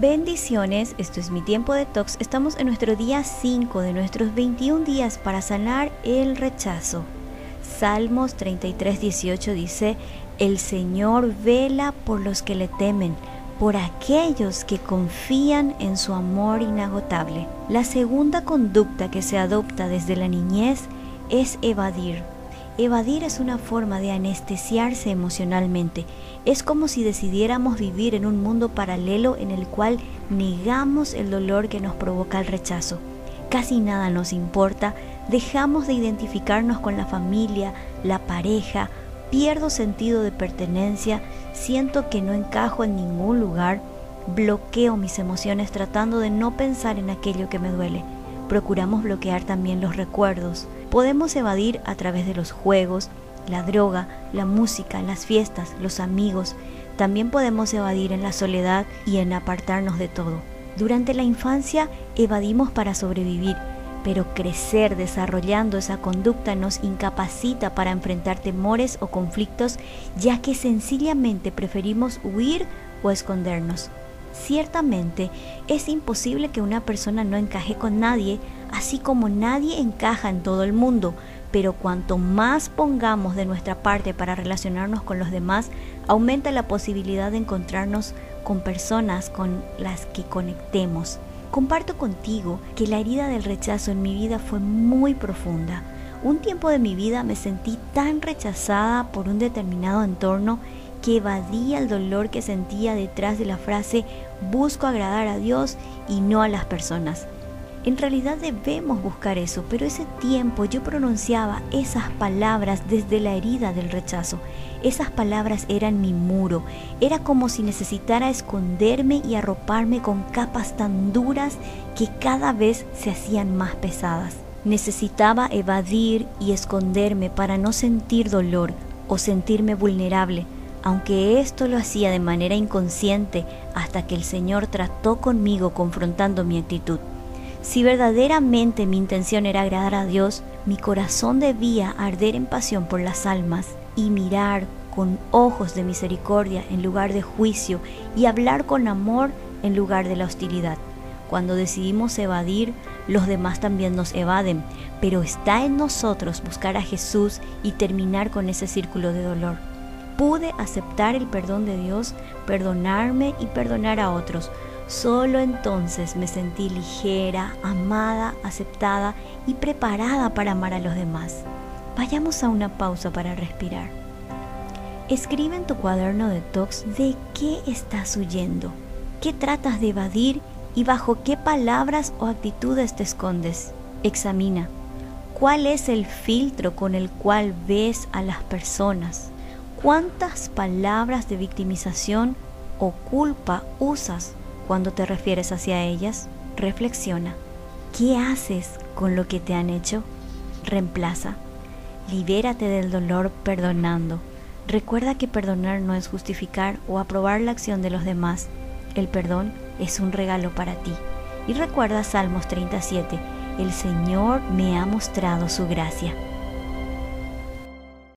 Bendiciones, esto es mi tiempo de tox. Estamos en nuestro día 5 de nuestros 21 días para sanar el rechazo. Salmos 33, 18 dice, El Señor vela por los que le temen, por aquellos que confían en su amor inagotable. La segunda conducta que se adopta desde la niñez es evadir. Evadir es una forma de anestesiarse emocionalmente. Es como si decidiéramos vivir en un mundo paralelo en el cual negamos el dolor que nos provoca el rechazo. Casi nada nos importa, dejamos de identificarnos con la familia, la pareja, pierdo sentido de pertenencia, siento que no encajo en ningún lugar, bloqueo mis emociones tratando de no pensar en aquello que me duele. Procuramos bloquear también los recuerdos, Podemos evadir a través de los juegos, la droga, la música, las fiestas, los amigos. También podemos evadir en la soledad y en apartarnos de todo. Durante la infancia evadimos para sobrevivir, pero crecer desarrollando esa conducta nos incapacita para enfrentar temores o conflictos, ya que sencillamente preferimos huir o escondernos. Ciertamente es imposible que una persona no encaje con nadie, así como nadie encaja en todo el mundo, pero cuanto más pongamos de nuestra parte para relacionarnos con los demás, aumenta la posibilidad de encontrarnos con personas con las que conectemos. Comparto contigo que la herida del rechazo en mi vida fue muy profunda. Un tiempo de mi vida me sentí tan rechazada por un determinado entorno que evadía el dolor que sentía detrás de la frase busco agradar a Dios y no a las personas. En realidad debemos buscar eso, pero ese tiempo yo pronunciaba esas palabras desde la herida del rechazo. Esas palabras eran mi muro. Era como si necesitara esconderme y arroparme con capas tan duras que cada vez se hacían más pesadas. Necesitaba evadir y esconderme para no sentir dolor o sentirme vulnerable aunque esto lo hacía de manera inconsciente hasta que el Señor trató conmigo confrontando mi actitud. Si verdaderamente mi intención era agradar a Dios, mi corazón debía arder en pasión por las almas y mirar con ojos de misericordia en lugar de juicio y hablar con amor en lugar de la hostilidad. Cuando decidimos evadir, los demás también nos evaden, pero está en nosotros buscar a Jesús y terminar con ese círculo de dolor pude aceptar el perdón de Dios, perdonarme y perdonar a otros. Solo entonces me sentí ligera, amada, aceptada y preparada para amar a los demás. Vayamos a una pausa para respirar. Escribe en tu cuaderno de tox de qué estás huyendo, qué tratas de evadir y bajo qué palabras o actitudes te escondes. Examina cuál es el filtro con el cual ves a las personas. ¿Cuántas palabras de victimización o culpa usas cuando te refieres hacia ellas? Reflexiona. ¿Qué haces con lo que te han hecho? Reemplaza. Libérate del dolor perdonando. Recuerda que perdonar no es justificar o aprobar la acción de los demás. El perdón es un regalo para ti. Y recuerda Salmos 37, el Señor me ha mostrado su gracia.